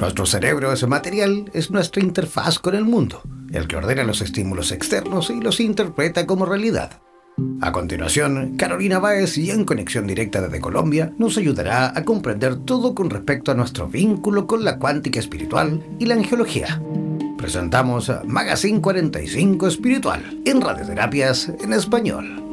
Nuestro cerebro es material, es nuestra interfaz con el mundo, el que ordena los estímulos externos y los interpreta como realidad. A continuación, Carolina Báez y en conexión directa desde Colombia nos ayudará a comprender todo con respecto a nuestro vínculo con la cuántica espiritual y la angiología. Presentamos Magazine 45 Espiritual en Radioterapias en Español.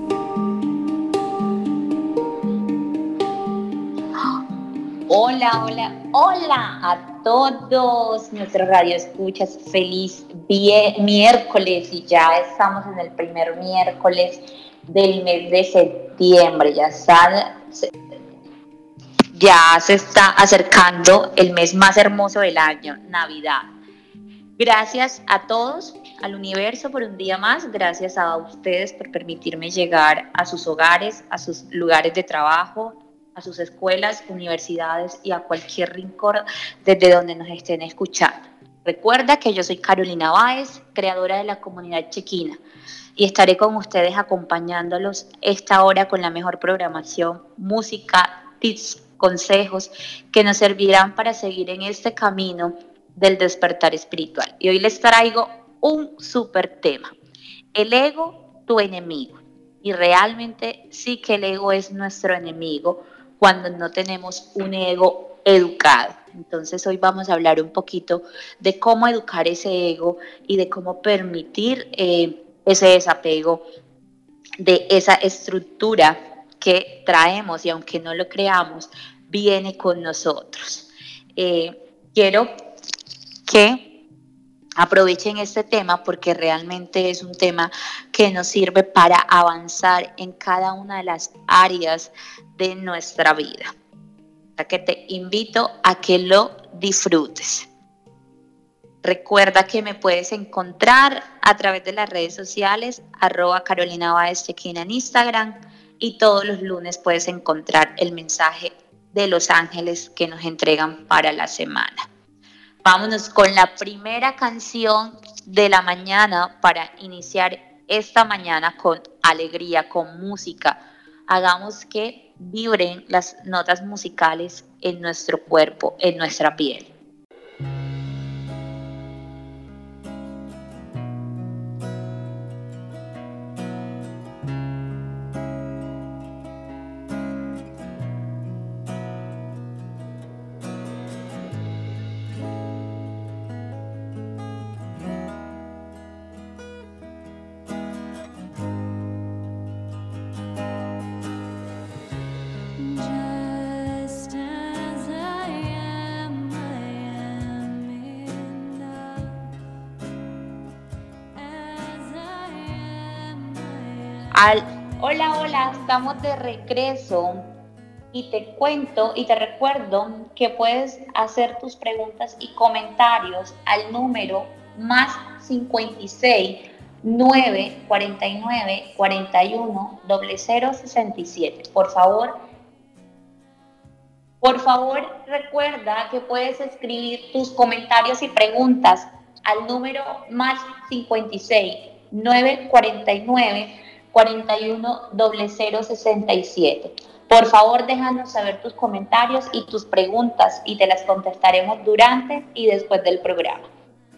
Hola, hola, hola a todos nuestros radioescuchas. Feliz miércoles y ya estamos en el primer miércoles del mes de septiembre. Ya, ya se está acercando el mes más hermoso del año, Navidad. Gracias a todos, al universo por un día más. Gracias a ustedes por permitirme llegar a sus hogares, a sus lugares de trabajo, a sus escuelas, universidades y a cualquier rincón desde donde nos estén escuchando. Recuerda que yo soy Carolina Báez, creadora de la comunidad chequina, y estaré con ustedes acompañándolos esta hora con la mejor programación, música, tips, consejos que nos servirán para seguir en este camino del despertar espiritual. Y hoy les traigo un súper tema, el ego, tu enemigo. Y realmente sí que el ego es nuestro enemigo cuando no tenemos un ego educado. Entonces hoy vamos a hablar un poquito de cómo educar ese ego y de cómo permitir eh, ese desapego de esa estructura que traemos y aunque no lo creamos, viene con nosotros. Eh, quiero que Aprovechen este tema porque realmente es un tema que nos sirve para avanzar en cada una de las áreas de nuestra vida. O que te invito a que lo disfrutes. Recuerda que me puedes encontrar a través de las redes sociales, arroba Carolina Baez en Instagram, y todos los lunes puedes encontrar el mensaje de los ángeles que nos entregan para la semana. Vámonos con la primera canción de la mañana para iniciar esta mañana con alegría, con música. Hagamos que vibren las notas musicales en nuestro cuerpo, en nuestra piel. Estamos de regreso y te cuento y te recuerdo que puedes hacer tus preguntas y comentarios al número más 56 949 41 0067. Por favor, por favor, recuerda que puedes escribir tus comentarios y preguntas al número más 56 949 410067. Por favor, déjanos saber tus comentarios y tus preguntas y te las contestaremos durante y después del programa.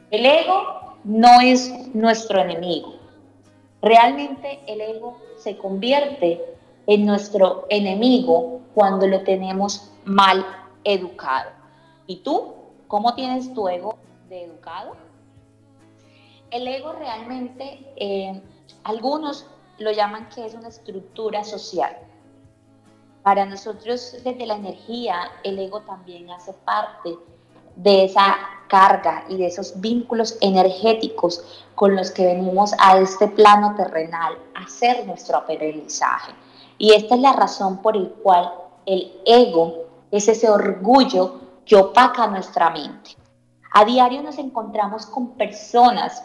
El ego no es nuestro enemigo. Realmente el ego se convierte en nuestro enemigo cuando lo tenemos mal educado. ¿Y tú? ¿Cómo tienes tu ego de educado? El ego realmente, eh, algunos lo llaman que es una estructura social. Para nosotros desde la energía, el ego también hace parte de esa carga y de esos vínculos energéticos con los que venimos a este plano terrenal a hacer nuestro aprendizaje. Y esta es la razón por la cual el ego es ese orgullo que opaca nuestra mente. A diario nos encontramos con personas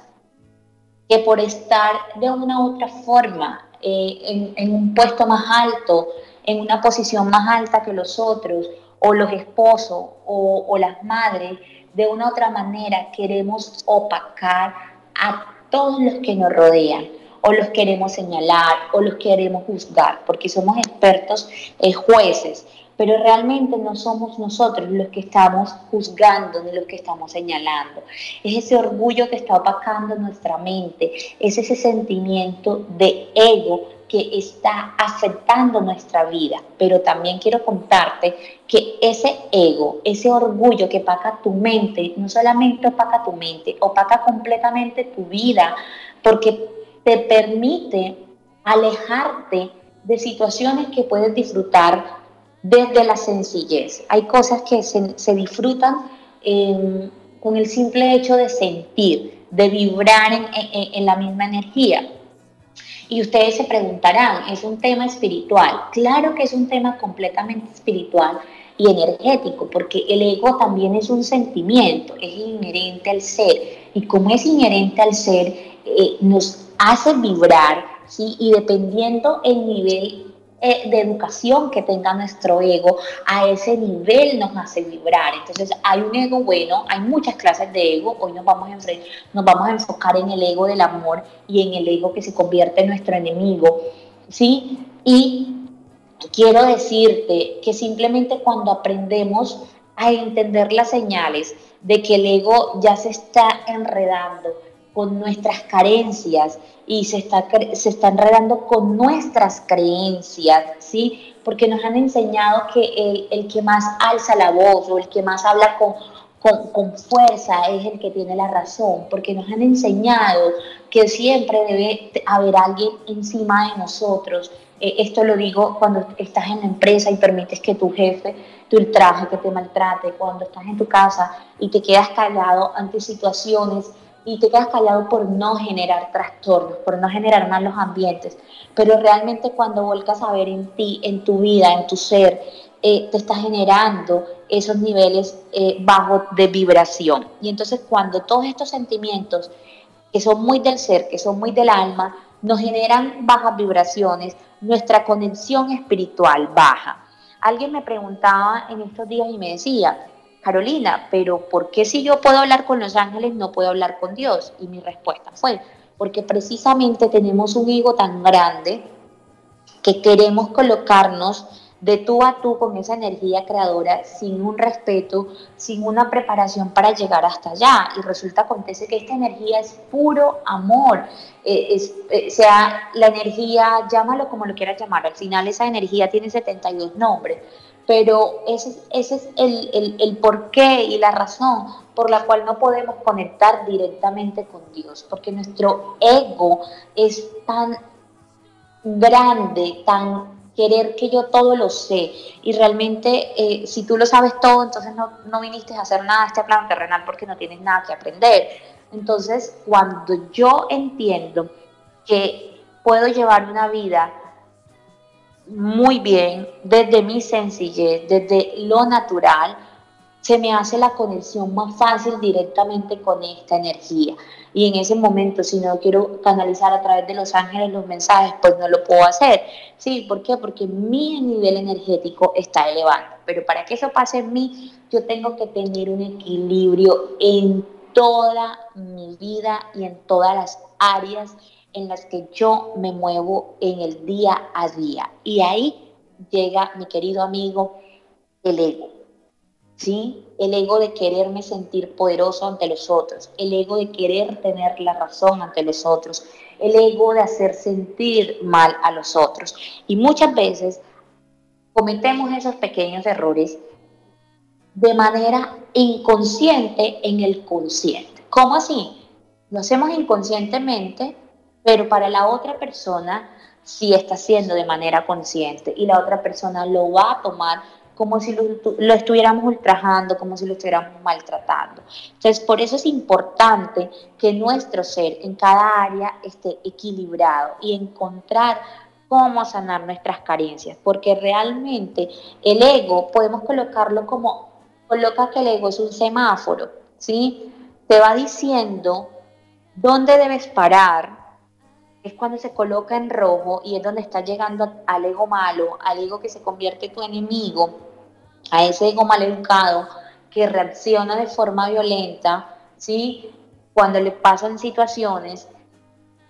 que por estar de una u otra forma eh, en, un puesto más alto, en una posición más alta que los otros, o los esposos o, las madres, de una u otra manera queremos opacar a todos los que nos rodean o los queremos señalar o los queremos juzgar, porque somos expertos eh, jueces pero realmente no somos nosotros los que estamos juzgando ni los que estamos señalando. Es ese orgullo que está opacando nuestra mente, es ese sentimiento de ego que está afectando nuestra vida. Pero también quiero contarte que ese ego, ese orgullo que opaca tu mente, no solamente opaca tu mente, opaca completamente tu vida, porque te permite alejarte de situaciones que puedes disfrutar desde la sencillez. Hay cosas que se, disfrutan em, con el simple hecho de sentir, de vibrar en, la misma energía. Y ustedes se preguntarán, ¿es un tema espiritual? Claro que es un tema completamente espiritual y energético, porque el ego también es un sentimiento, es inherente al ser. Y como es inherente al ser, eh, nos hace vibrar, ¿sí? y dependiendo el nivel eh, de educación que tenga nuestro ego, a ese nivel nos hace vibrar. Entonces hay un ego bueno, hay muchas clases de ego, hoy nos vamos, a nos vamos a enfocar en el ego del amor y en el ego que se convierte en nuestro enemigo, ¿sí? Y quiero decirte que simplemente cuando aprendemos a entender las señales de que el ego ya se está enredando, con nuestras carencias y se está, se con nuestras creencias, ¿sí? Porque nos han enseñado que el, que más alza la voz o el que más habla con, con, fuerza es el que tiene la razón, porque nos han enseñado que siempre debe haber alguien encima de nosotros. Eh, esto lo digo cuando estás en la empresa y permites que tu jefe te ultraje, que te maltrate, cuando estás en tu casa y te quedas callado ante situaciones y te quedas callado por no generar trastornos, por no generar malos ambientes. Pero realmente cuando vuelcas a ver en ti, en tu vida, en tu ser, eh, te está generando esos niveles eh, bajos de vibración. Y entonces cuando todos estos sentimientos que son muy del ser, que son muy del alma, nos generan bajas vibraciones, nuestra conexión espiritual baja. Alguien me preguntaba en estos días y me decía, Carolina, pero ¿por qué si yo puedo hablar con los ángeles no puedo hablar con Dios? Y mi respuesta fue, porque precisamente tenemos un ego tan grande que queremos colocarnos de tú a tú con esa energía creadora sin un respeto, sin una preparación para llegar hasta allá. Y resulta, acontece que esta energía es puro amor, eh, es, eh, sea la energía, llámalo como lo quieras llamar, al final esa energía tiene 72 nombres, pero ese, ese es el, el, el porqué y la razón por la cual no podemos conectar directamente con Dios, porque nuestro ego es tan grande, tan querer que yo todo lo sé. Y realmente, eh, si tú lo sabes todo, entonces no, no viniste a hacer nada de este plano terrenal porque no tienes nada que aprender. Entonces, cuando yo entiendo que puedo llevar una vida muy bien, desde mi sencillez, desde lo natural, se me hace la conexión más fácil directamente con esta energía. Y en ese momento, si no quiero canalizar a través de los ángeles los mensajes, pues no lo puedo hacer. ¿Sí? ¿Por qué? Porque mi nivel energético está elevado. Pero para que eso pase en mí, yo tengo que tener un equilibrio en toda mi vida y en todas las áreas en las que yo me muevo en el día a día. Y ahí llega mi querido amigo, el ego. ¿sí? El ego de quererme sentir poderoso ante los otros, el ego de querer tener la razón ante los otros, el ego de hacer sentir mal a los otros. Y muchas veces cometemos esos pequeños errores de manera inconsciente en el consciente. ¿Cómo así? Lo hacemos inconscientemente, pero para la otra persona sí está haciendo de manera consciente y la otra persona lo va a tomar como si lo, estuviéramos ultrajando, como si lo estuviéramos maltratando. Entonces, por eso es importante que nuestro ser en cada área esté equilibrado y encontrar cómo sanar nuestras carencias, porque realmente el ego podemos colocarlo como, coloca que el ego es un semáforo, ¿sí? Te va diciendo dónde debes parar, es cuando se coloca en rojo y es donde está llegando al ego malo, al ego que se convierte tu enemigo, a ese ego maleducado que reacciona de forma violenta, ¿sí? Cuando le pasan situaciones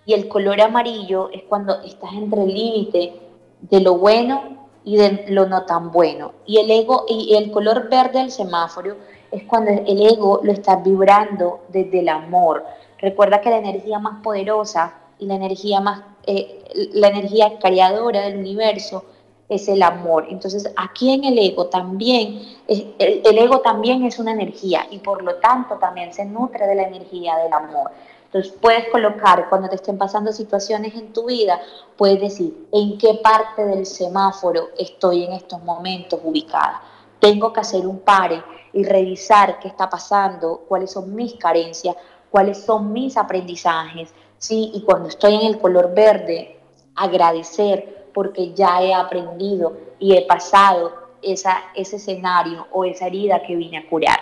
y el color amarillo es cuando estás entre el límite de lo bueno y de lo no tan bueno. Y el ego y el color verde del semáforo es cuando el ego lo está vibrando desde el amor. Recuerda que la energía más poderosa la energía más, eh, la energía creadora del universo es el amor. Entonces, aquí en el ego también, el, el, ego también es una energía y por lo tanto también se nutre de la energía del amor. Entonces, puedes colocar, cuando te estén pasando situaciones en tu vida, puedes decir, ¿en qué parte del semáforo estoy en estos momentos ubicada? Tengo que hacer un pare y revisar qué está pasando, cuáles son mis carencias, cuáles son mis aprendizajes, ¿sí? Y cuando estoy en el color verde, agradecer porque ya he aprendido y he pasado esa, ese escenario o esa herida que vine a curar.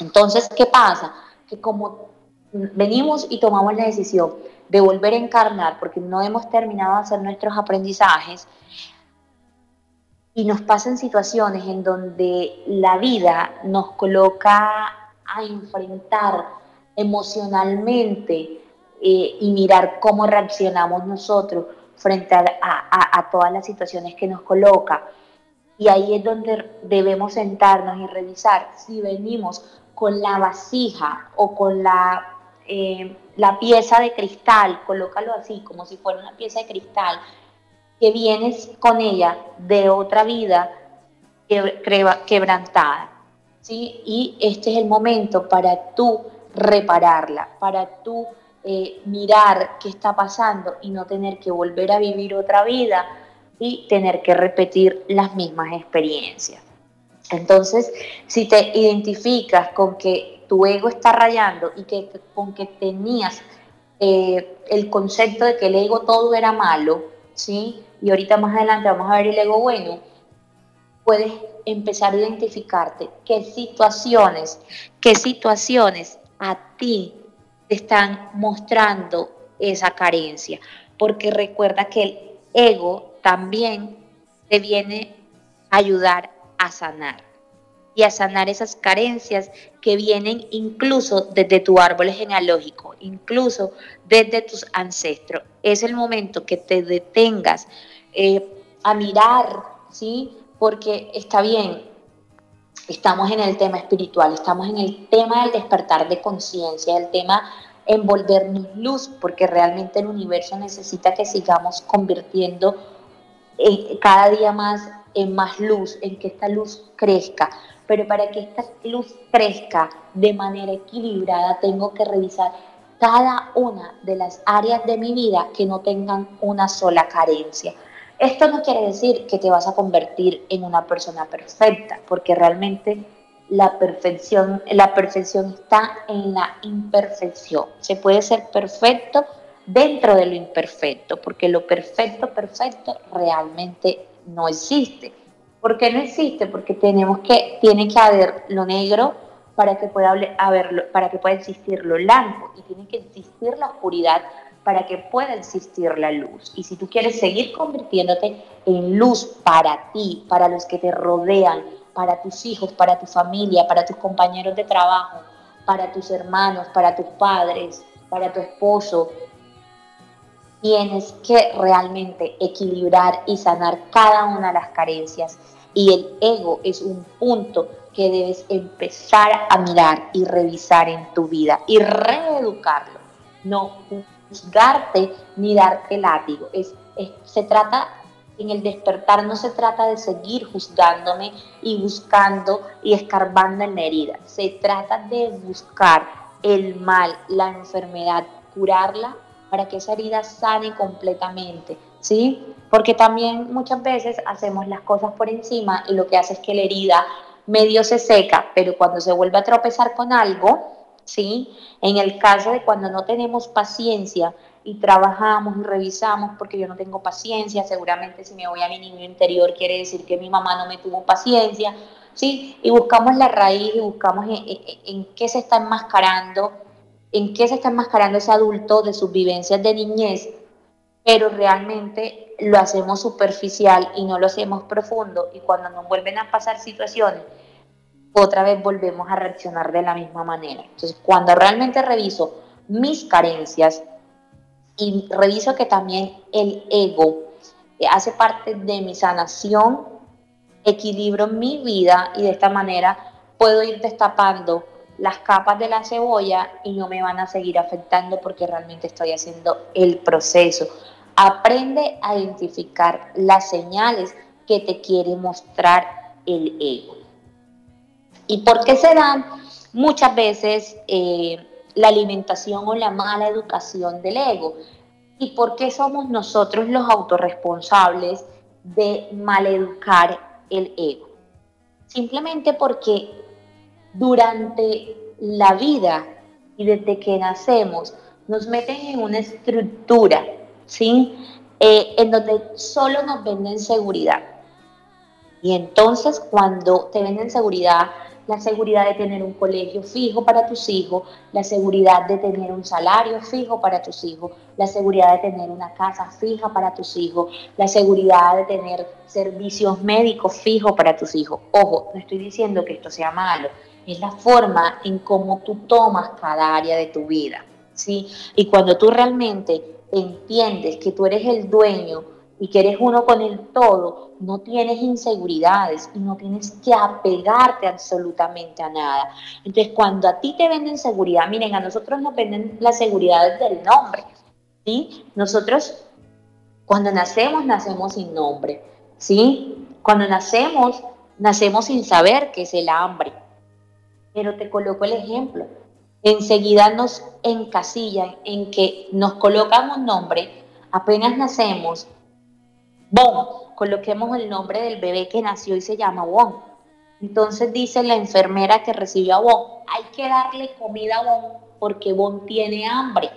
Entonces, ¿qué pasa? Que como venimos y tomamos la decisión de volver a encarnar porque no hemos terminado de hacer nuestros aprendizajes, y nos pasan situaciones en donde la vida nos coloca a enfrentar emocionalmente eh, y mirar cómo reaccionamos nosotros frente a, todas las situaciones que nos coloca. Y ahí es donde debemos sentarnos y revisar si venimos con la vasija o con la, eh, la pieza de cristal, colócalo así, como si fuera una pieza de cristal, que vienes con ella de otra vida quebrantada. ¿sí? Y este es el momento para tú repararla, para tú eh, mirar qué está pasando y no tener que volver a vivir otra vida y tener que repetir las mismas experiencias. Entonces, si te identificas con que tu ego está rayando y que con que tenías eh, el concepto de que el ego todo era malo, ¿sí? Y ahorita más adelante vamos a ver el ego bueno, puedes empezar a identificarte qué situaciones, qué situaciones a ti están mostrando esa carencia. porque recuerda que el ego también te viene a ayudar a sanar y a sanar esas carencias que vienen incluso desde tu árbol genealógico, incluso desde tus ancestros. Es el momento que te detengas eh, a mirar, ¿sí? Porque está bien, estamos en el tema espiritual, estamos en el tema del despertar de conciencia, el tema envolvernos luz, porque realmente el universo necesita que sigamos convirtiendo eh, cada día más en más luz, en que esta luz crezca. Pero para que esta luz crezca de manera equilibrada, tengo que revisar cada una de las áreas de mi vida que no tengan una sola carencia. Esto no quiere decir que te vas a convertir en una persona perfecta, porque realmente la perfección, la perfección está en la imperfección. Se puede ser perfecto dentro de lo imperfecto, porque lo perfecto, perfecto realmente no existe. ¿Por qué no existe? Porque tenemos que, tiene que haber lo negro para que pueda haber, para que pueda existir lo blanco y tiene que existir la oscuridad para que pueda existir la luz. Y si tú quieres seguir convirtiéndote en luz para ti, para los que te rodean, para tus hijos, para tu familia, para tus compañeros de trabajo, para tus hermanos, para tus padres, para tu esposo, tienes que realmente equilibrar y sanar cada una de las carencias. Y el ego es un punto que debes empezar a mirar y revisar en tu vida y reeducarlo. No juzgarte ni darte látigo. Es, se trata, en el despertar no se trata de seguir juzgándome y buscando y escarbando en la herida. Se trata de buscar el mal, la enfermedad, curarla para que esa herida sane completamente, ¿sí? Porque también muchas veces hacemos las cosas por encima y lo que hace es que la herida medio se seca, pero cuando se vuelve a tropezar con algo, ¿sí? En el caso de cuando no tenemos paciencia y trabajamos y revisamos porque yo no tengo paciencia, seguramente si me voy a mi niño interior quiere decir que mi mamá no me tuvo paciencia, ¿sí? Y buscamos la raíz y buscamos en, en qué se está enmascarando en qué se está enmascarando ese adulto de sus vivencias de niñez, pero realmente lo hacemos superficial y no lo hacemos profundo y cuando nos vuelven a pasar situaciones, otra vez volvemos a reaccionar de la misma manera. Entonces, cuando realmente reviso mis carencias y reviso que también el ego hace parte de mi sanación, equilibro mi vida y de esta manera puedo ir destapando las capas de la cebolla y no me van a seguir afectando porque realmente estoy haciendo el proceso. Aprende a identificar las señales que te quiere mostrar el ego. ¿Y por qué se dan muchas veces eh, la alimentación o la mala educación del ego? ¿Y por qué somos nosotros los autorresponsables de maleducar el ego? Simplemente porque durante la vida y desde que nacemos nos meten en una estructura, ¿sí? Eh, en donde solo nos venden seguridad. Y entonces cuando te venden seguridad, la seguridad de tener un colegio fijo para tus hijos, la seguridad de tener un salario fijo para tus hijos, la seguridad de tener una casa fija para tus hijos, la seguridad de tener servicios médicos fijos para tus hijos. Ojo, no estoy diciendo que esto sea malo, es la forma en cómo tú tomas cada área de tu vida, ¿sí? Y cuando tú realmente entiendes que tú eres el dueño y que eres uno con el todo, no tienes inseguridades y no tienes que apegarte absolutamente a nada. Entonces, cuando a ti te venden seguridad, miren, a nosotros nos venden la seguridad desde el nombre, ¿sí? Nosotros, cuando nacemos, nacemos sin nombre, ¿sí? Cuando nacemos, nacemos sin saber qué es el hambre, pero te coloco el ejemplo. Enseguida nos encasillan en que nos colocan un nombre, apenas nacemos, Bon, coloquemos el nombre del bebé que nació y se llama Bon. Entonces dice la enfermera que recibió a Bon, hay que darle comida a Bon porque Bon tiene hambre.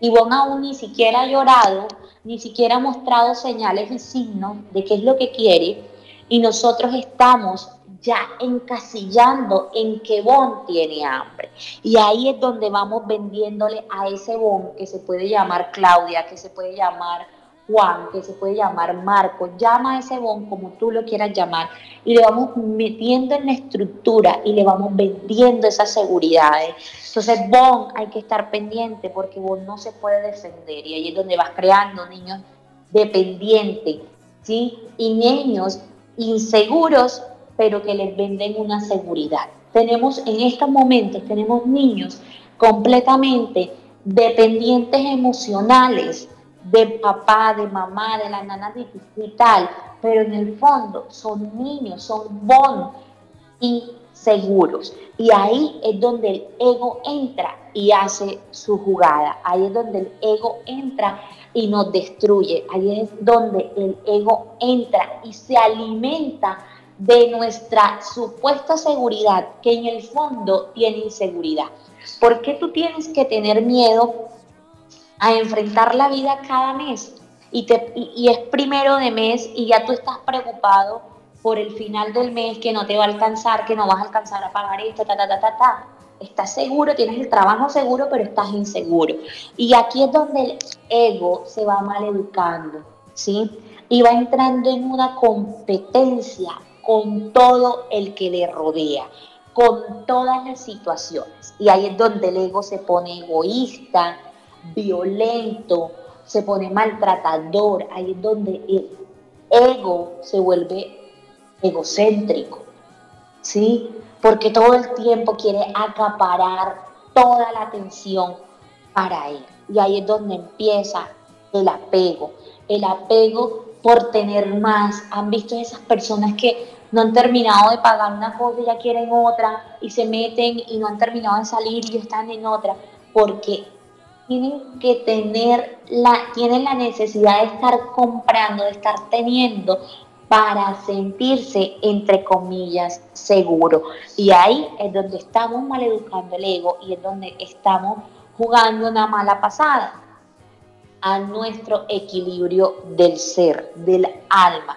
Y Bon aún ni siquiera ha llorado, ni siquiera ha mostrado señales y signos de qué es lo que quiere. Y nosotros estamos ya encasillando en que Bon tiene hambre. Y ahí es donde vamos vendiéndole a ese Bon que se puede llamar Claudia, que se puede llamar Juan, que se puede llamar Marco, llama a ese bon como tú lo quieras llamar, y le vamos metiendo en la estructura y le vamos vendiendo esas seguridades. Entonces, bon hay que estar pendiente porque bon no se puede defender y ahí es donde vas creando niños dependientes, ¿sí? Y niños inseguros, pero que les venden una seguridad. Tenemos en estos momentos, tenemos niños completamente dependientes emocionales, de papá, de mamá, de la nana digital, pero en el fondo son niños, son bon inseguros. Y ahí es donde el ego entra y hace su jugada. Ahí es donde el ego entra y nos destruye. Ahí es donde el ego entra y se alimenta de nuestra supuesta seguridad, que en el fondo tiene inseguridad. ¿Por qué tú tienes que tener miedo a enfrentar la vida cada mes y, te, y, es primero de mes y ya tú estás preocupado por el final del mes que no te va a alcanzar, que no vas a alcanzar a pagar esto, ta, ta, ta, ta, ta. Estás seguro, tienes el trabajo seguro, pero estás inseguro. Y aquí es donde el ego se va mal educando, ¿sí? Y va entrando en una competencia con todo el que le rodea, con todas las situaciones. Y ahí es donde el ego se pone egoísta, violento, se pone maltratador, ahí es donde el ego se vuelve egocéntrico, ¿sí? Porque todo el tiempo quiere acaparar toda la atención para él. Y ahí es donde empieza el apego. El apego por tener más. Han visto esas personas que no han terminado de pagar una cosa y ya quieren otra y se meten y no han terminado de salir y están en otra porque tienen que tener la, tienen la necesidad de estar comprando, de estar teniendo para sentirse, entre comillas, seguro. Y ahí es donde estamos maleducando el ego y es donde estamos jugando una mala pasada a nuestro equilibrio del ser, del alma.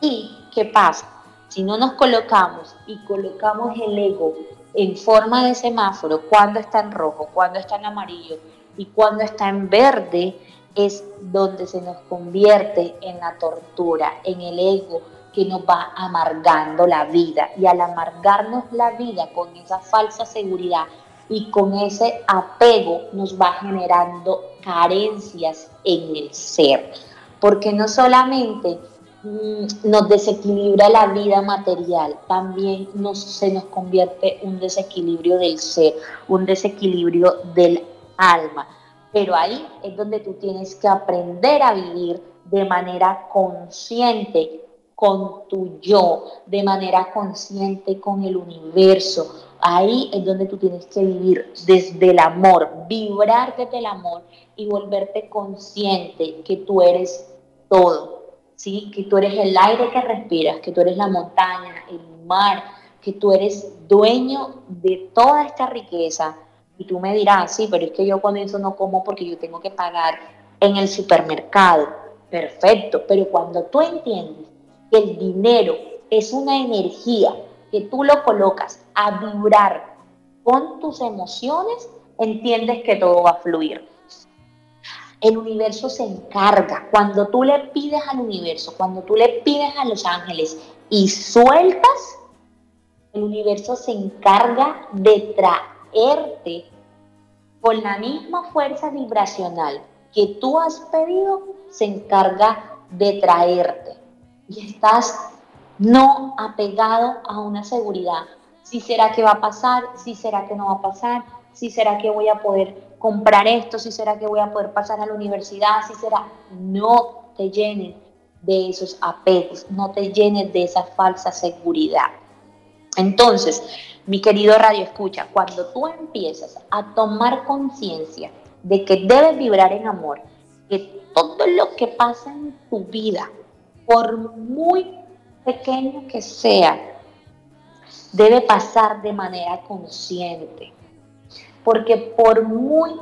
¿Y qué pasa? Si no nos colocamos y colocamos el ego en forma de semáforo, cuando está en rojo, cuando está en amarillo, y cuando está en verde es donde se nos convierte en la tortura, en el ego que nos va amargando la vida. Y al amargarnos la vida con esa falsa seguridad y con ese apego nos va generando carencias en el ser. Porque no solamente mm, nos desequilibra la vida material, también se nos convierte un desequilibrio del ser, un desequilibrio del alma. Pero ahí es donde tú tienes que aprender a vivir de manera consciente con tu yo, de manera consciente con el universo. Ahí es donde tú tienes que vivir desde el amor, vibrar desde el amor y volverte consciente que tú eres todo, ¿sí? Que tú eres el aire que respiras, que tú eres la montaña, el mar, que tú eres dueño de toda esta riqueza tú me dirás, sí, pero es que yo cuando eso no como porque yo tengo que pagar en el supermercado. Perfecto, pero cuando tú entiendes que el dinero es una energía que tú lo colocas a vibrar con tus emociones, entiendes que todo va a fluir. El universo se encarga, cuando tú le pides al universo, cuando tú le pides a los ángeles y sueltas, el universo se encarga de traer con la misma fuerza vibracional que tú has pedido, se encarga de traerte. Y estás no apegado a una seguridad. Si será que va a pasar, si será que no va a pasar, si será que voy a poder comprar esto, si será que voy a poder pasar a la universidad, si será, no te llenes de esos apegos, no te llenes de esa falsa seguridad. Entonces, mi querido Radio Escucha, cuando tú empiezas a tomar conciencia de que debes vibrar en amor, que todo lo que pasa en tu vida, por muy pequeño que sea, debe pasar de manera consciente. Porque por muy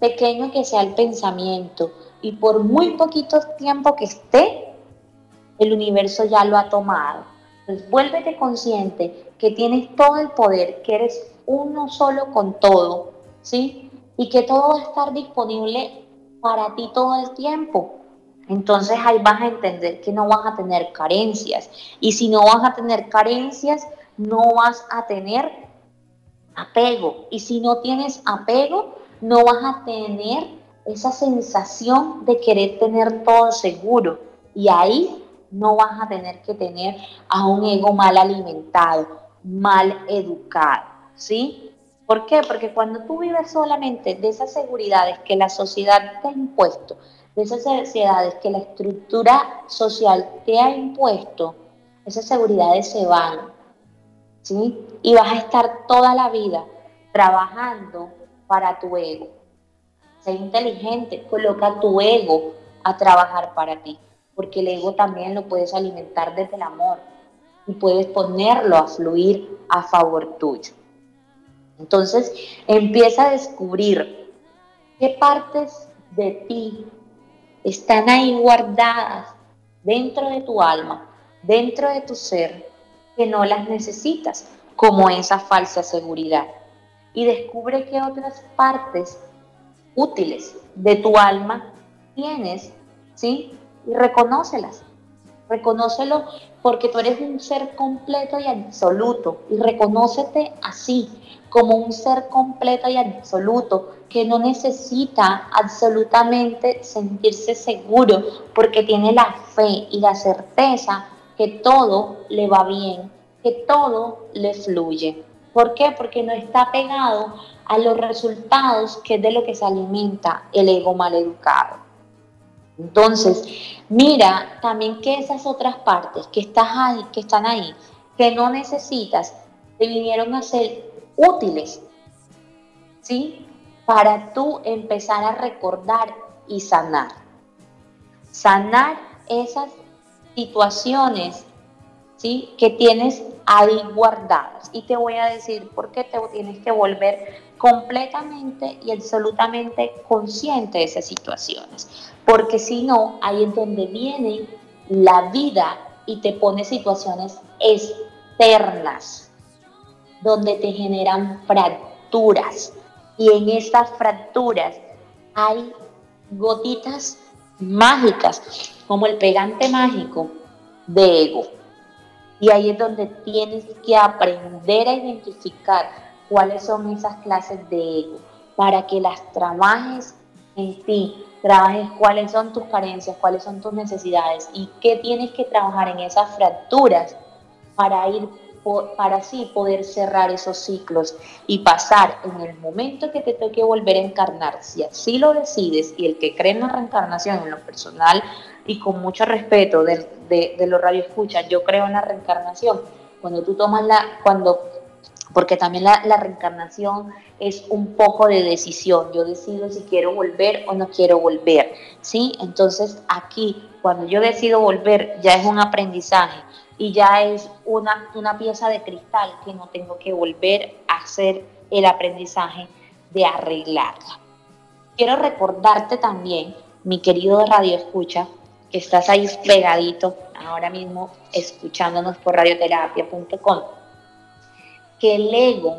pequeño que sea el pensamiento y por muy poquito tiempo que esté, el universo ya lo ha tomado Entonces, vuélvete consciente que tienes todo el poder, que eres uno solo con todo, ¿sí? Y que todo va a estar disponible para ti todo el tiempo. Entonces ahí vas a entender que no vas a tener carencias. Y si no vas a tener carencias, no vas a tener apego. Y si no tienes apego, no vas a tener esa sensación de querer tener todo seguro. Y ahí no vas a tener que tener a un ego mal alimentado, mal educado. ¿Sí? ¿Por qué? Porque cuando tú vives solamente de esas seguridades que la sociedad te ha impuesto, de esas sociedades que la estructura social te ha impuesto, esas seguridades se van, ¿sí? Y vas a estar toda la vida trabajando para tu ego. Sé inteligente, coloca tu ego a trabajar para ti, porque el ego también lo puedes alimentar desde el amor y puedes ponerlo a fluir a favor tuyo. Entonces, empieza a descubrir qué partes de ti están ahí guardadas dentro de tu alma, dentro de tu ser, que no las necesitas, como esa falsa seguridad. Y descubre qué otras partes útiles de tu alma tienes, ¿sí? Y reconócelas. Reconócelo porque tú eres un ser completo y absoluto. Y reconócete así, como un ser completo y absoluto, que no necesita absolutamente sentirse seguro porque tiene la fe y la certeza que todo le va bien, que todo le fluye. ¿Por qué? Porque no está pegado a los resultados que es de lo que se alimenta el ego mal educado. Entonces, mira también que esas otras partes que, ahí, que están ahí, que no necesitas, te vinieron a ser útiles, ¿sí? Para tú empezar a recordar y sanar. Sanar esas situaciones, ¿sí? Que tienes ahí guardadas. Y te voy a decir por qué te tienes que volver completamente y absolutamente consciente de esas situaciones. Porque si no, ahí es donde viene la vida y te pone situaciones externas donde te generan fracturas. Y en estas fracturas hay gotitas mágicas, como el pegante mágico de ego. Y ahí es donde tienes que aprender a identificar cuáles son esas clases de ego, para que las trabajes en ti, trabajes cuáles son tus carencias, cuáles son tus necesidades y qué tienes que trabajar en esas fracturas para ir para así poder cerrar esos ciclos y pasar en el momento que te toque volver a encarnar, si así lo decides y el que cree en la reencarnación en lo personal y con mucho respeto de, de, de los yo creo en la reencarnación, cuando tú tomas la, cuando, porque también la, reencarnación es un poco de decisión, yo decido si quiero volver o no quiero volver, ¿sí? Entonces aquí, cuando yo decido volver, ya es un aprendizaje y ya es una, una pieza de cristal que no tengo que volver a hacer el aprendizaje de arreglarla. Quiero recordarte también, mi querido Radio Escucha, que estás ahí pegadito ahora mismo escuchándonos por radioterapia.com, que el ego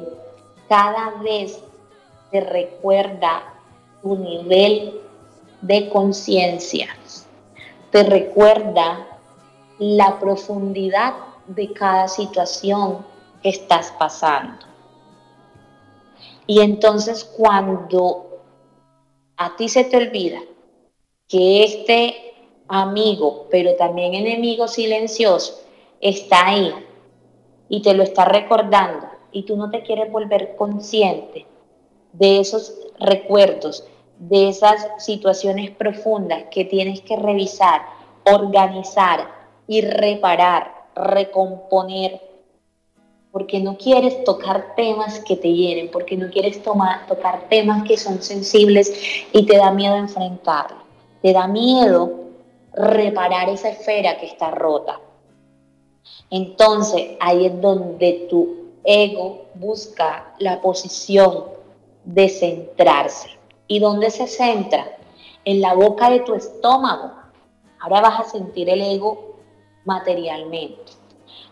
cada vez te recuerda tu nivel de conciencia, te recuerda la profundidad de cada situación que estás pasando. Y entonces cuando a ti se te olvida que este amigo, pero también enemigo silencioso, está ahí y te lo está recordando y tú no te quieres volver consciente de esos recuerdos, de esas situaciones profundas que tienes que revisar, organizar, y reparar, recomponer, porque no quieres tocar temas que te hieren, porque no quieres tocar temas que son sensibles y te da miedo enfrentarlo, te da miedo reparar esa esfera que está rota. Entonces ahí es donde tu ego busca la posición de centrarse. ¿Y dónde se centra? En la boca de tu estómago. Ahora vas a sentir el ego materialmente.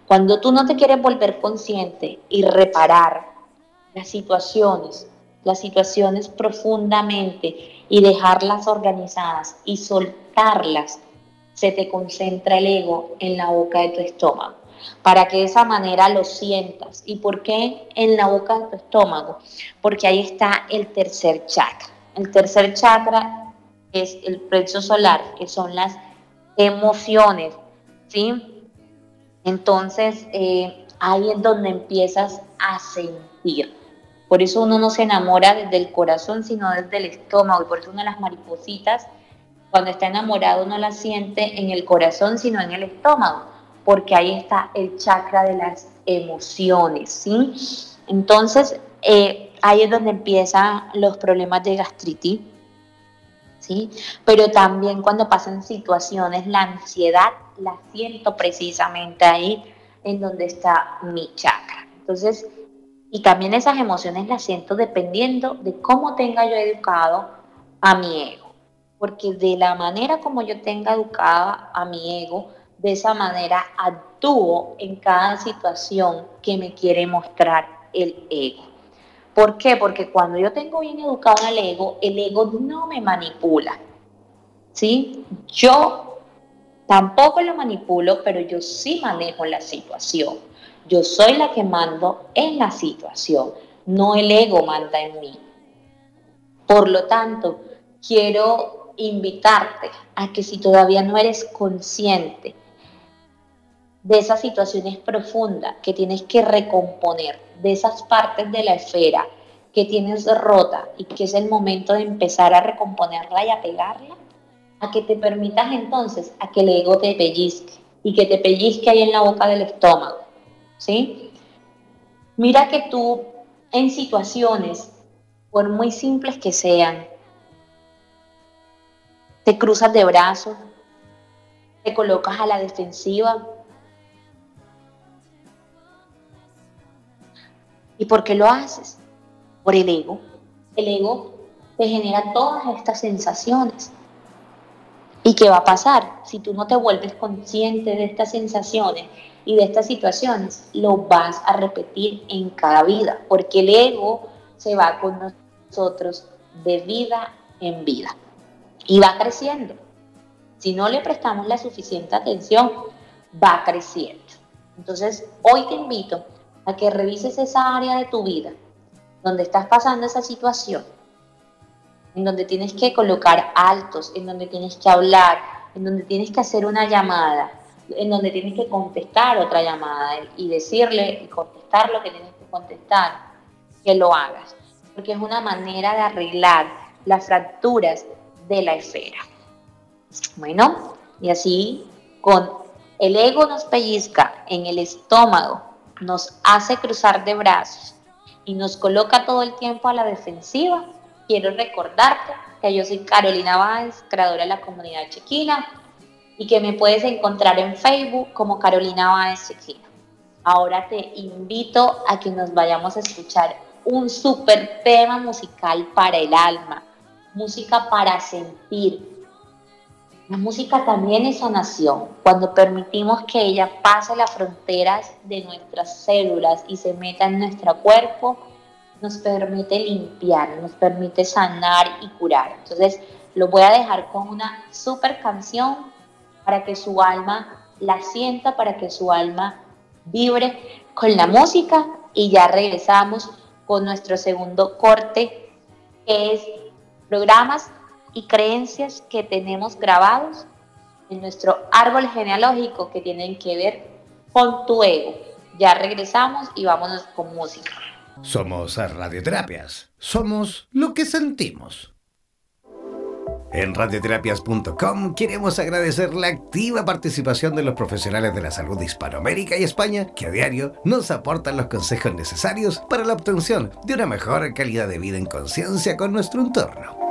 Cuando tú no te quieres volver consciente y reparar las situaciones, las situaciones profundamente y dejarlas organizadas y soltarlas, se te concentra el ego en la boca de tu estómago, para que de esa manera lo sientas. ¿Y por qué en la boca de tu estómago? Porque ahí está el tercer chakra. El tercer chakra es el plexo solar, que son las emociones, ¿sí? Entonces, eh, ahí es donde empiezas a sentir. Por eso uno no se enamora desde el corazón, sino desde el estómago. Y por eso una de las maripositas, cuando está enamorado, no la siente en el corazón, sino en el estómago. Porque ahí está el chakra de las emociones, ¿sí? Entonces, eh, ahí es donde empiezan los problemas de gastritis, ¿sí? Pero también cuando pasan situaciones, la ansiedad la siento precisamente ahí en donde está mi chakra. Entonces, y también esas emociones las siento dependiendo de cómo tenga yo educado a mi ego. Porque de la manera como yo tenga educada a mi ego, de esa manera actúo en cada situación que me quiere mostrar el ego. ¿Por qué? Porque cuando yo tengo bien educado al ego, el ego no me manipula. ¿Sí? Yo tampoco lo manipulo, pero yo sí manejo la situación. Yo soy la que mando en la situación, no el ego manda en mí. Por lo tanto, quiero invitarte a que si todavía no eres consciente de esas situaciones profundas que tienes que recomponer, de esas partes de la esfera que tienes rota y que es el momento de empezar a recomponerla y a pegarla, a que te permitas entonces a que el ego te pellizque y que te pellizque ahí en la boca del estómago ¿sí? Mira que tú en situaciones, por muy simples que sean, te cruzas de brazos, te colocas a la defensiva. ¿Y por qué lo haces? Por el ego. El ego te genera todas estas sensaciones. ¿Y qué va a pasar? Si tú no te vuelves consciente de estas sensaciones y de estas situaciones, lo vas a repetir en cada vida, porque el ego se va con nosotros de vida en vida y va creciendo. Si no le prestamos la suficiente atención, va creciendo. Entonces, hoy te invito a que revises esa área de tu vida donde estás pasando esa situación, en donde tienes que colocar altos, en donde tienes que hablar, en donde tienes que hacer una llamada, en donde tienes que contestar otra llamada y decirle y contestar lo que tienes que contestar, que lo hagas, porque es una manera de arreglar las fracturas de la esfera. Bueno, y así con el ego nos pellizca en el estómago, nos hace cruzar de brazos y nos coloca todo el tiempo a la defensiva. Quiero recordarte que yo soy Carolina Báez, creadora de la comunidad chequina, y que me puedes encontrar en Facebook como Carolina Báez Chequina. Ahora te invito a que nos vayamos a escuchar un súper tema musical para el alma, música para sentir. La música también es sanación, cuando permitimos que ella pase las fronteras de nuestras células y se meta en nuestro cuerpo, nos permite limpiar, nos permite sanar y curar. Entonces, lo voy a dejar con una súper canción para que su alma la sienta, para que su alma vibre con la música y ya regresamos con nuestro segundo corte, que es programas y creencias que tenemos grabados en nuestro árbol genealógico que tienen que ver con tu ego. Ya regresamos y vámonos con música. Somos radioterapias. Somos lo que sentimos. En radioterapias.com queremos agradecer la activa participación de los profesionales de la salud de Hispanoamérica y España que a diario nos aportan los consejos necesarios para la obtención de una mejor calidad de vida en conciencia con nuestro entorno.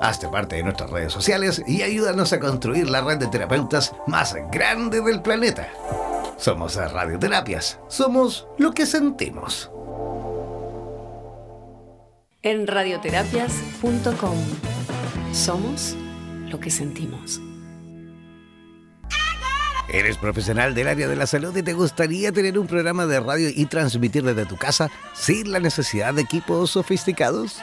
Hazte parte de nuestras redes sociales y ayúdanos a construir la red de terapeutas más grande del planeta. Somos Radioterapias. Somos lo que sentimos. En radioterapias.com. Somos lo que sentimos. ¿Eres profesional del área de la salud y te gustaría tener un programa de radio y transmitir desde tu casa sin la necesidad de equipos sofisticados?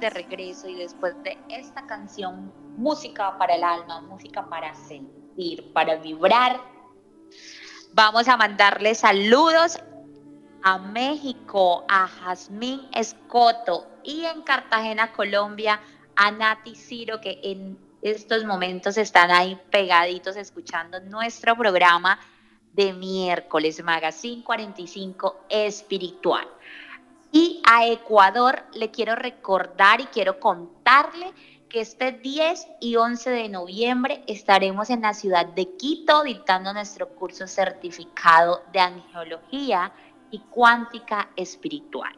De regreso y después de esta canción, música para el alma, música para sentir, para vibrar, vamos a mandarle saludos a México, a Jazmín Escoto y en Cartagena, Colombia, a Nati Ciro, que en estos momentos están ahí pegaditos escuchando nuestro programa de miércoles, Magazine 45 Espiritual. Y a Ecuador le quiero recordar y quiero contarle que este 10 y 11 de noviembre estaremos en la ciudad de Quito dictando nuestro curso certificado de angiología y cuántica espiritual.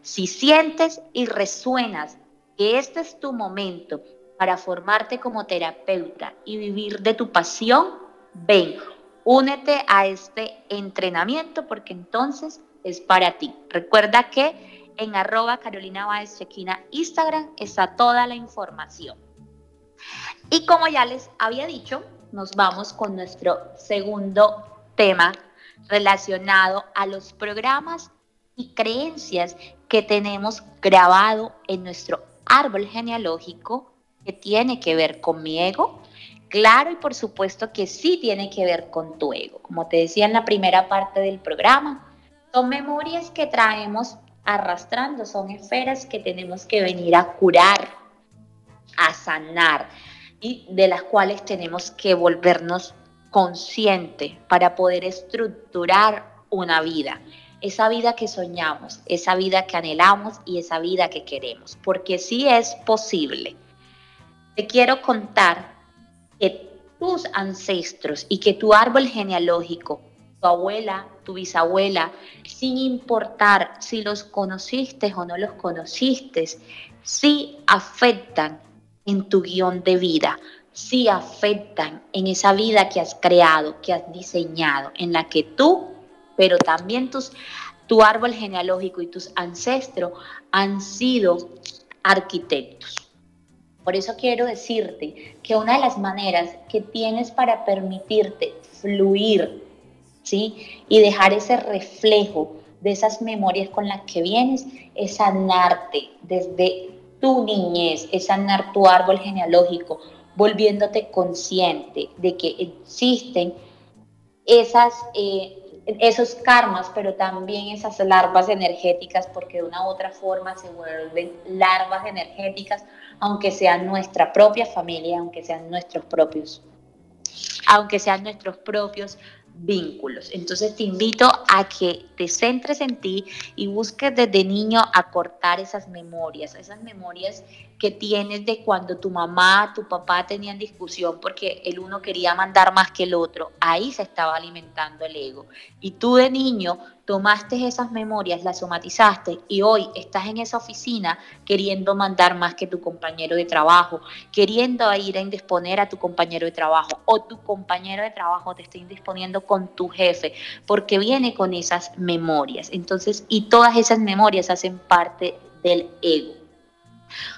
Si sientes y resuenas que este es tu momento para formarte como terapeuta y vivir de tu pasión, ven, únete a este entrenamiento porque entonces es para ti. Recuerda que en arroba Carolina Baez Chequina Instagram está toda la información. Y como ya les había dicho, nos vamos con nuestro segundo tema relacionado a los programas y creencias que tenemos grabado en nuestro árbol genealógico que tiene que ver con mi ego. Claro y por supuesto que sí tiene que ver con tu ego. Como te decía en la primera parte del programa, son memorias que traemos arrastrando, son esferas que tenemos que venir a curar, a sanar y de las cuales tenemos que volvernos consciente para poder estructurar una vida, esa vida que soñamos, esa vida que anhelamos y esa vida que queremos, porque sí es posible. Te quiero contar que tus ancestros y que tu árbol genealógico tu abuela, tu bisabuela, sin importar si los conociste o no los conociste, sí afectan en tu guion de vida, sí afectan en esa vida que has creado, que has diseñado, en la que tú, pero también tus, tu árbol genealógico y tus ancestros han sido arquitectos. Por eso quiero decirte que una de las maneras que tienes para permitirte fluir y dejar ese reflejo de esas memorias con las que vienes es sanarte desde tu niñez, es sanar tu árbol genealógico, volviéndote consciente de que existen esas, eh, esos karmas, pero también esas larvas energéticas, porque de una u otra forma se vuelven larvas energéticas, aunque sean nuestra propia familia, aunque sean nuestros propios aunque sean nuestros propios vínculos. Entonces te invito a que te centres en ti y busques desde niño acortar esas memorias, esas memorias que tienes de cuando tu mamá, tu papá tenían discusión porque el uno quería mandar más que el otro. Ahí se estaba alimentando el ego. Y tú de niño tomaste esas memorias, las somatizaste y hoy estás en esa oficina queriendo mandar más que tu compañero de trabajo, queriendo ir a indisponer a tu compañero de trabajo o tu compañero de trabajo te está indisponiendo con tu jefe porque viene con esas memorias. Entonces, y todas esas memorias hacen parte del ego.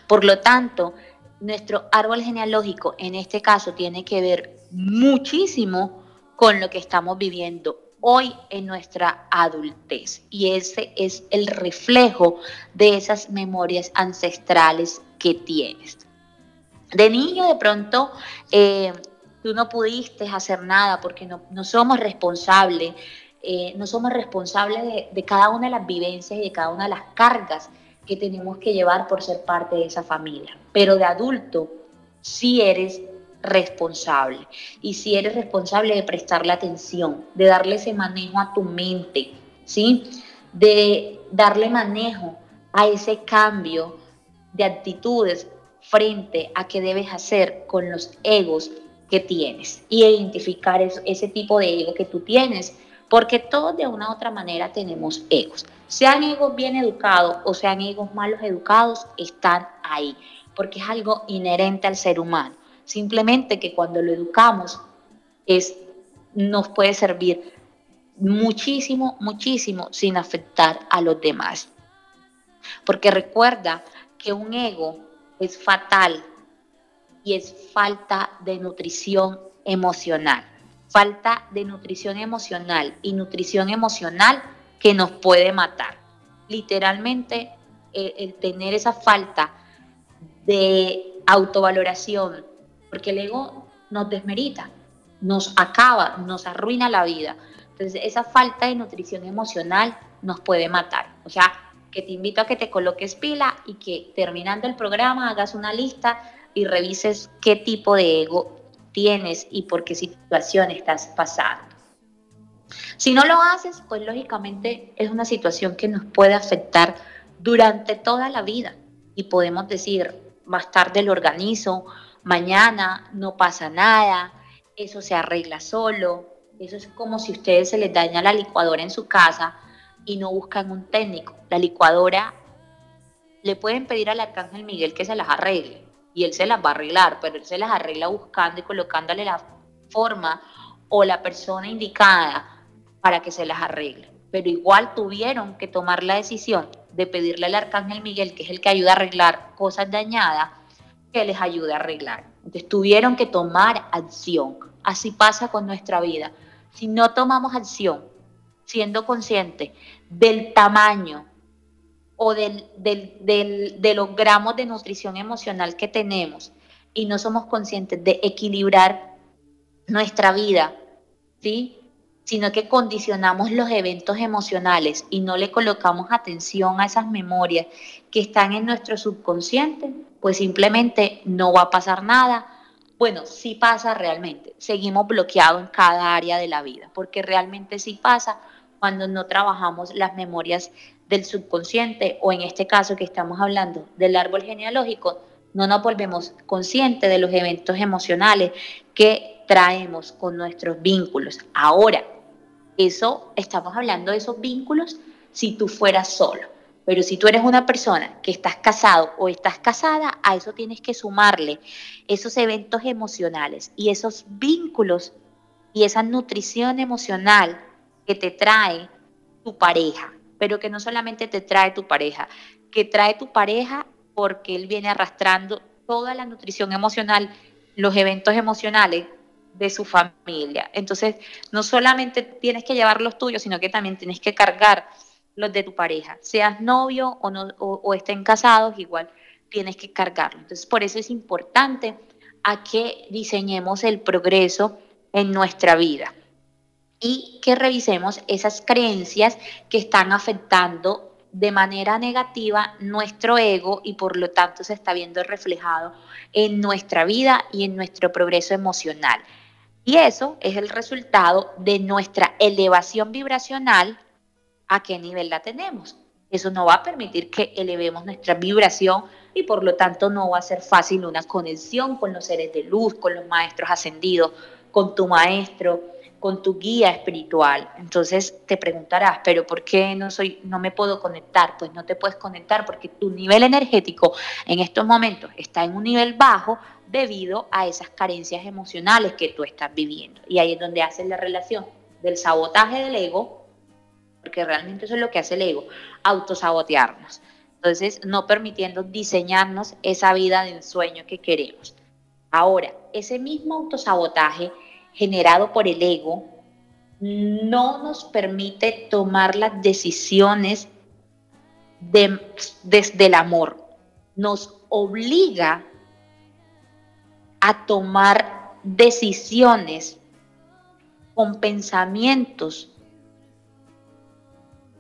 Por lo tanto, nuestro árbol genealógico en este caso tiene que ver muchísimo con lo que estamos viviendo hoy en nuestra adultez. Y ese es el reflejo de esas memorias ancestrales que tienes. De niño de pronto eh, tú no pudiste hacer nada porque no, somos responsables, eh, no somos responsables de, de cada una de las vivencias y de cada una de las cargas que tenemos que llevar por ser parte de esa familia. Pero de adulto sí eres responsable. Y si eres responsable de prestarle atención, de darle ese manejo a tu mente, ¿sí? De darle manejo a ese cambio de actitudes frente a qué debes hacer con los egos que tienes y identificar ese tipo de ego que tú tienes, porque todos de una u otra manera tenemos egos. Sean egos bien educados o sean egos malos educados, están ahí, porque es algo inherente al ser humano. Simplemente que cuando lo educamos es, nos puede servir muchísimo, muchísimo sin afectar a los demás. Porque recuerda que un ego es fatal y es falta de nutrición emocional. Falta de nutrición emocional y nutrición emocional que nos puede matar. Literalmente, el, el tener esa falta de autovaloración, porque el ego nos desmerita, nos acaba, nos arruina la vida. Entonces, esa falta de nutrición emocional nos puede matar. O sea, que te invito a que te coloques pila y que terminando el programa hagas una lista y revises qué tipo de ego tienes y por qué situación estás pasando. Si no lo haces, pues lógicamente es una situación que nos puede afectar durante toda la vida y podemos decir, más tarde lo organizo, mañana no pasa nada, eso se arregla solo. Eso es como si ustedes se les daña la licuadora en su casa y no buscan un técnico. La licuadora le pueden pedir al arcángel Miguel que se las arregle y él se las va a arreglar, pero él se las arregla buscando y colocándole la forma o la persona indicada para que se las arregle. Pero igual tuvieron que tomar la decisión de pedirle al arcángel Miguel, que es el que ayuda a arreglar cosas dañadas, que les ayude a arreglar. Entonces tuvieron que tomar acción. Así pasa con nuestra vida. Si no tomamos acción, siendo conscientes del tamaño o del, de los gramos de nutrición emocional que tenemos y no somos conscientes de equilibrar nuestra vida, ¿sí? sino que condicionamos los eventos emocionales y no le colocamos atención a esas memorias que están en nuestro subconsciente, pues simplemente no va a pasar nada. Bueno, sí pasa realmente. Seguimos bloqueados en cada área de la vida, porque realmente sí pasa cuando no trabajamos las memorias del subconsciente o en este caso que estamos hablando del árbol genealógico, no nos volvemos conscientes de los eventos emocionales que traemos con nuestros vínculos. Ahora, eso estamos hablando de esos vínculos si tú fueras solo. Pero si tú eres una persona que estás casado o estás casada, a eso tienes que sumarle esos eventos emocionales y esos vínculos y esa nutrición emocional que te trae tu pareja, pero que no solamente te trae tu pareja, que trae tu pareja porque él viene arrastrando toda la nutrición emocional, los eventos emocionales de su familia. Entonces, no solamente tienes que llevar los tuyos, sino que también tienes que cargar los de tu pareja, seas novio o, estén casados, igual tienes que cargarlo. Entonces, por eso es importante a que diseñemos el progreso en nuestra vida y que revisemos esas creencias que están afectando de manera negativa nuestro ego y por lo tanto se está viendo reflejado en nuestra vida y en nuestro progreso emocional. Y eso es el resultado de nuestra elevación vibracional, a qué nivel la tenemos. Eso no va a permitir que elevemos nuestra vibración y por lo tanto no va a ser fácil una conexión con los seres de luz, con los maestros ascendidos, con tu maestro, con tu guía espiritual. Entonces te preguntarás, pero ¿por qué no soy no me puedo conectar? Pues no te puedes conectar porque tu nivel energético en estos momentos está en un nivel bajo debido a esas carencias emocionales que tú estás viviendo. Y ahí es donde haces la relación del sabotaje del ego, porque realmente eso es lo que hace el ego, autosabotearnos. Entonces, no permitiendo diseñarnos esa vida de ensueño que queremos. Ahora, ese mismo autosabotaje generado por el ego no nos permite tomar las decisiones desde el amor. Nos obliga a tomar decisiones con pensamientos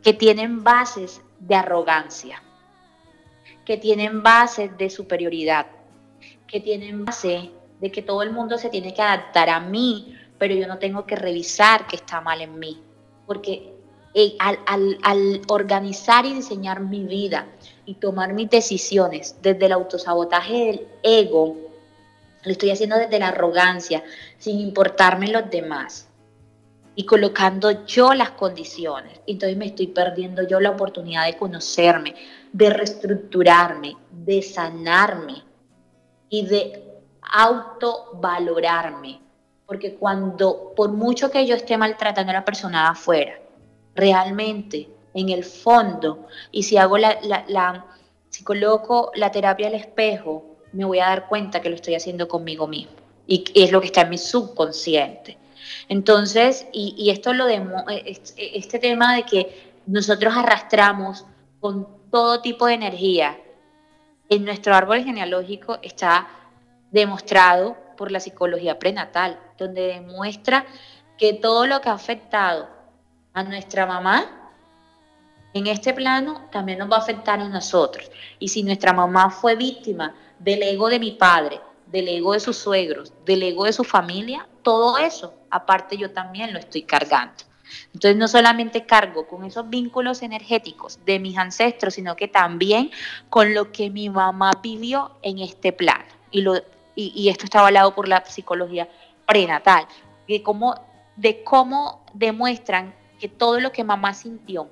que tienen bases de arrogancia, que tienen bases de superioridad, que tienen base de que todo el mundo se tiene que adaptar a mí, pero yo no tengo que revisar qué está mal en mí, porque al, al organizar y diseñar mi vida y tomar mis decisiones desde el autosabotaje del ego, lo estoy haciendo desde la arrogancia, sin importarme los demás y colocando yo las condiciones. Entonces me estoy perdiendo yo la oportunidad de conocerme, de reestructurarme, de sanarme y de autovalorarme. Porque cuando, por mucho que yo esté maltratando a la persona de afuera, realmente, en el fondo, y si hago la, la si coloco la terapia al espejo, me voy a dar cuenta que lo estoy haciendo conmigo mismo. Y es lo que está en mi subconsciente. Entonces, y, esto lo de, este tema de que nosotros arrastramos con todo tipo de energía en nuestro árbol genealógico está demostrado por la psicología prenatal, donde demuestra que todo lo que ha afectado a nuestra mamá en este plano también nos va a afectar a nosotros. Y si nuestra mamá fue víctima del ego de mi padre, del ego de sus suegros, del ego de su familia, todo eso, aparte yo también lo estoy cargando. Entonces no solamente cargo con esos vínculos energéticos de mis ancestros, sino que también con lo que mi mamá vivió en este plano. Y, lo, y, esto está avalado por la psicología prenatal, de cómo, de cómo demuestran que todo lo que mamá sintió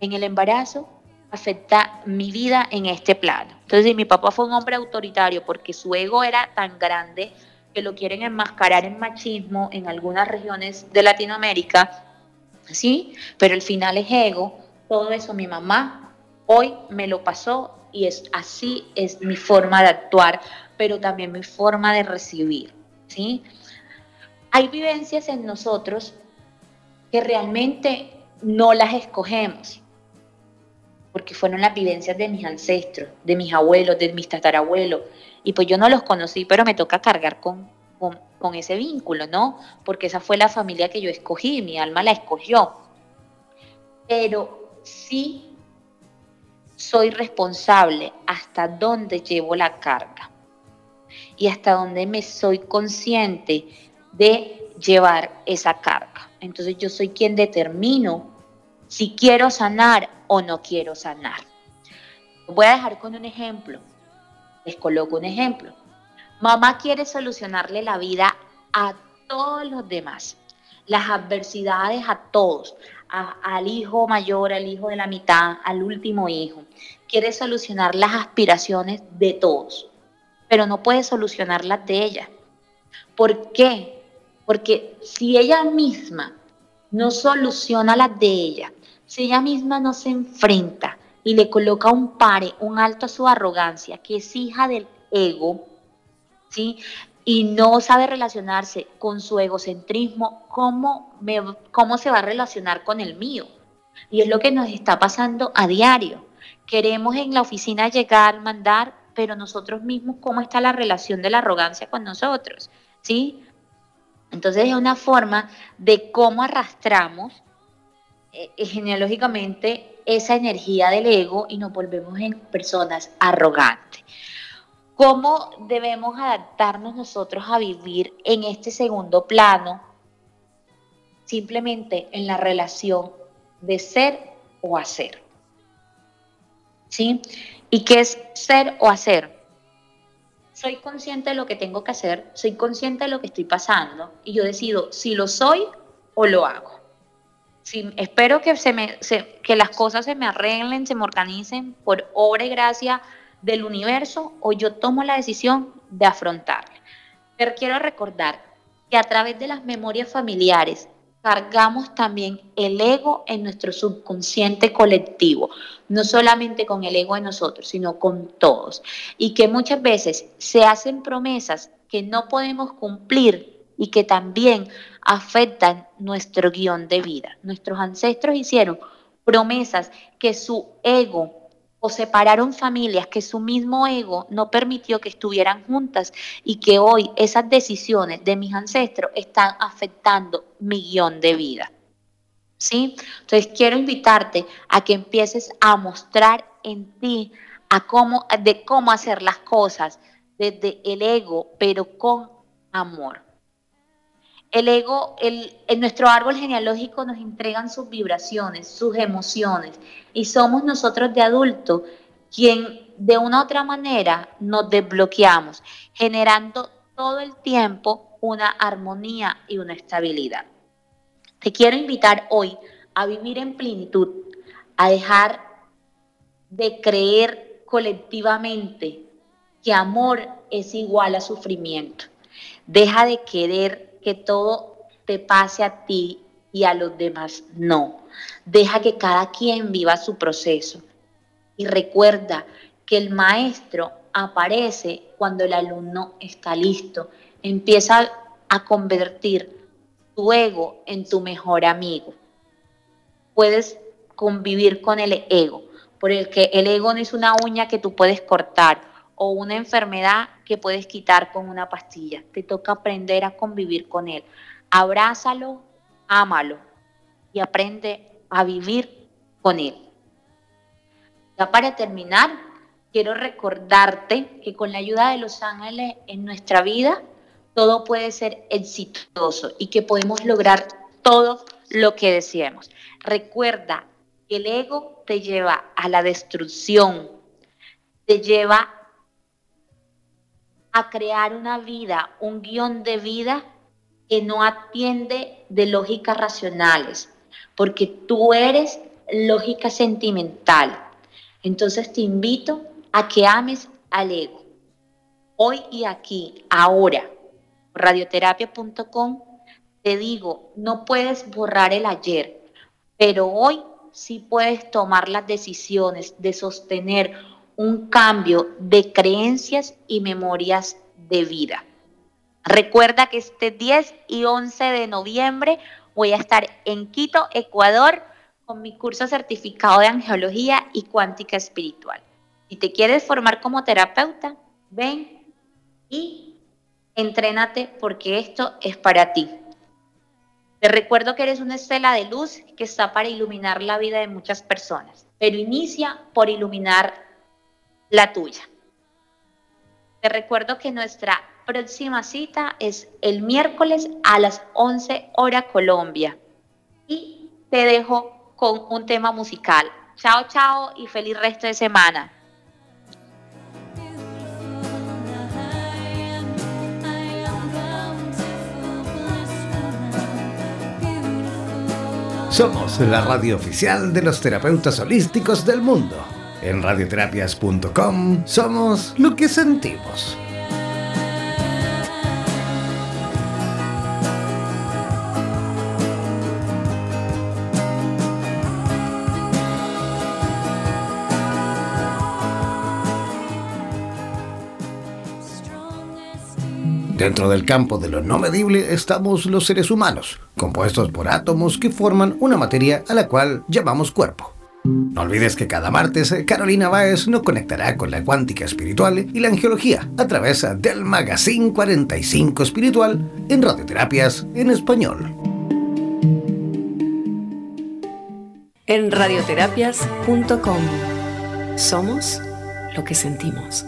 en el embarazo afecta mi vida en este plano. Entonces, mi papá fue un hombre autoritario porque su ego era tan grande que lo quieren enmascarar en machismo en algunas regiones de Latinoamérica, ¿sí? Pero el final es ego. Todo eso mi mamá hoy me lo pasó y es así es mi forma de actuar, pero también mi forma de recibir, ¿sí? Hay vivencias en nosotros que realmente no las escogemos porque fueron las vivencias de mis ancestros, de mis abuelos, de mis tatarabuelos, y pues yo no los conocí, pero me toca cargar con, con, ese vínculo, ¿no? Porque esa fue la familia que yo escogí, mi alma la escogió. Pero sí soy responsable hasta dónde llevo la carga y hasta dónde me soy consciente de llevar esa carga. Entonces yo soy quien determino si quiero sanar o no quiero sanar. Voy a dejar con un ejemplo. Les coloco un ejemplo. Mamá quiere solucionarle la vida a todos los demás, las adversidades a todos, al hijo mayor, al hijo de la mitad, al último hijo. Quiere solucionar las aspiraciones de todos, pero no puede solucionar las de ella. ¿Por qué? Porque si ella misma no soluciona las de ella, si ella misma no se enfrenta y le coloca un pare, un alto a su arrogancia, que es hija del ego, ¿sí? Y no sabe relacionarse con su egocentrismo, ¿cómo, me, ¿cómo se va a relacionar con el mío? Y es lo que nos está pasando a diario. Queremos en la oficina llegar, mandar, pero nosotros mismos, ¿cómo está la relación de la arrogancia con nosotros? ¿Sí? Entonces es una forma de cómo arrastramos eh, eh, genealógicamente esa energía del ego y nos volvemos en personas arrogantes. ¿Cómo debemos adaptarnos nosotros a vivir en este segundo plano? Simplemente en la relación de ser o hacer. ¿Sí? ¿Y qué es ser o hacer? Soy consciente de lo que tengo que hacer, soy consciente de lo que estoy pasando y yo decido si lo soy o lo hago. Espero que, se me, que las cosas se me arreglen, se me organicen por obra y gracia del universo o yo tomo la decisión de afrontarla. Pero quiero recordar que a través de las memorias familiares cargamos también el ego en nuestro subconsciente colectivo, no solamente con el ego de nosotros, sino con todos. Y que muchas veces se hacen promesas que no podemos cumplir y que también afectan nuestro guion de vida. Nuestros ancestros hicieron promesas que su ego o separaron familias que su mismo ego no permitió que estuvieran juntas y que hoy esas decisiones de mis ancestros están afectando mi guion de vida. ¿Sí? Entonces quiero invitarte a que empieces a mostrar en ti a cómo, de cómo hacer las cosas desde el ego, pero con amor. El ego, el, en nuestro árbol genealógico nos entregan sus vibraciones, sus emociones, y somos nosotros de adulto quien de una u otra manera nos desbloqueamos, generando todo el tiempo una armonía y una estabilidad. Te quiero invitar hoy a vivir en plenitud, a dejar de creer colectivamente que amor es igual a sufrimiento. Deja de querer que todo te pase a ti y a los demás no. Deja que cada quien viva su proceso. Y recuerda que el maestro aparece cuando el alumno está listo. Empieza a convertir tu ego en tu mejor amigo. Puedes convivir con el ego, por el que el ego no es una uña que tú puedes cortar o una enfermedad que puedes quitar con una pastilla. Te toca aprender a convivir con él. Abrázalo, ámalo y aprende a vivir con él. Ya para terminar, quiero recordarte que con la ayuda de los ángeles en nuestra vida, todo puede ser exitoso y que podemos lograr todo lo que deseemos. Recuerda que el ego te lleva a la destrucción, te lleva a crear una vida, un guion de vida que no atiende de lógicas racionales, porque tú eres lógica sentimental. Entonces te invito a que ames al ego. Hoy y aquí, ahora, radioterapia.com, te digo, no puedes borrar el ayer, pero hoy sí puedes tomar las decisiones de sostener un cambio de creencias y memorias de vida. Recuerda que este 10 y 11 de noviembre voy a estar en Quito, Ecuador, con mi curso certificado de angeología y cuántica espiritual. Si te quieres formar como terapeuta, ven y entrénate porque esto es para ti. Te recuerdo que eres una estela de luz que está para iluminar la vida de muchas personas, pero inicia por iluminar la tuya. Te recuerdo que nuestra próxima cita es el miércoles a las 11 hora Colombia. Y te dejo con un tema musical. Chao, chao y feliz resto de semana. Somos la radio oficial de los terapeutas holísticos del mundo. En radioterapias.com somos lo que sentimos. Dentro del campo de lo no medible estamos los seres humanos, compuestos por átomos que forman una materia a la cual llamamos cuerpo. No olvides que cada martes eh, Carolina Báez nos conectará con la cuántica espiritual y la angiología a través del Magazine 45 Espiritual en Radioterapias en Español. En radioterapias.com somos lo que sentimos.